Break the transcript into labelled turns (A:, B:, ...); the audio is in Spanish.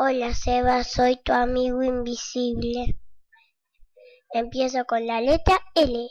A: Hola Seba, soy tu amigo invisible. Empiezo con la letra L.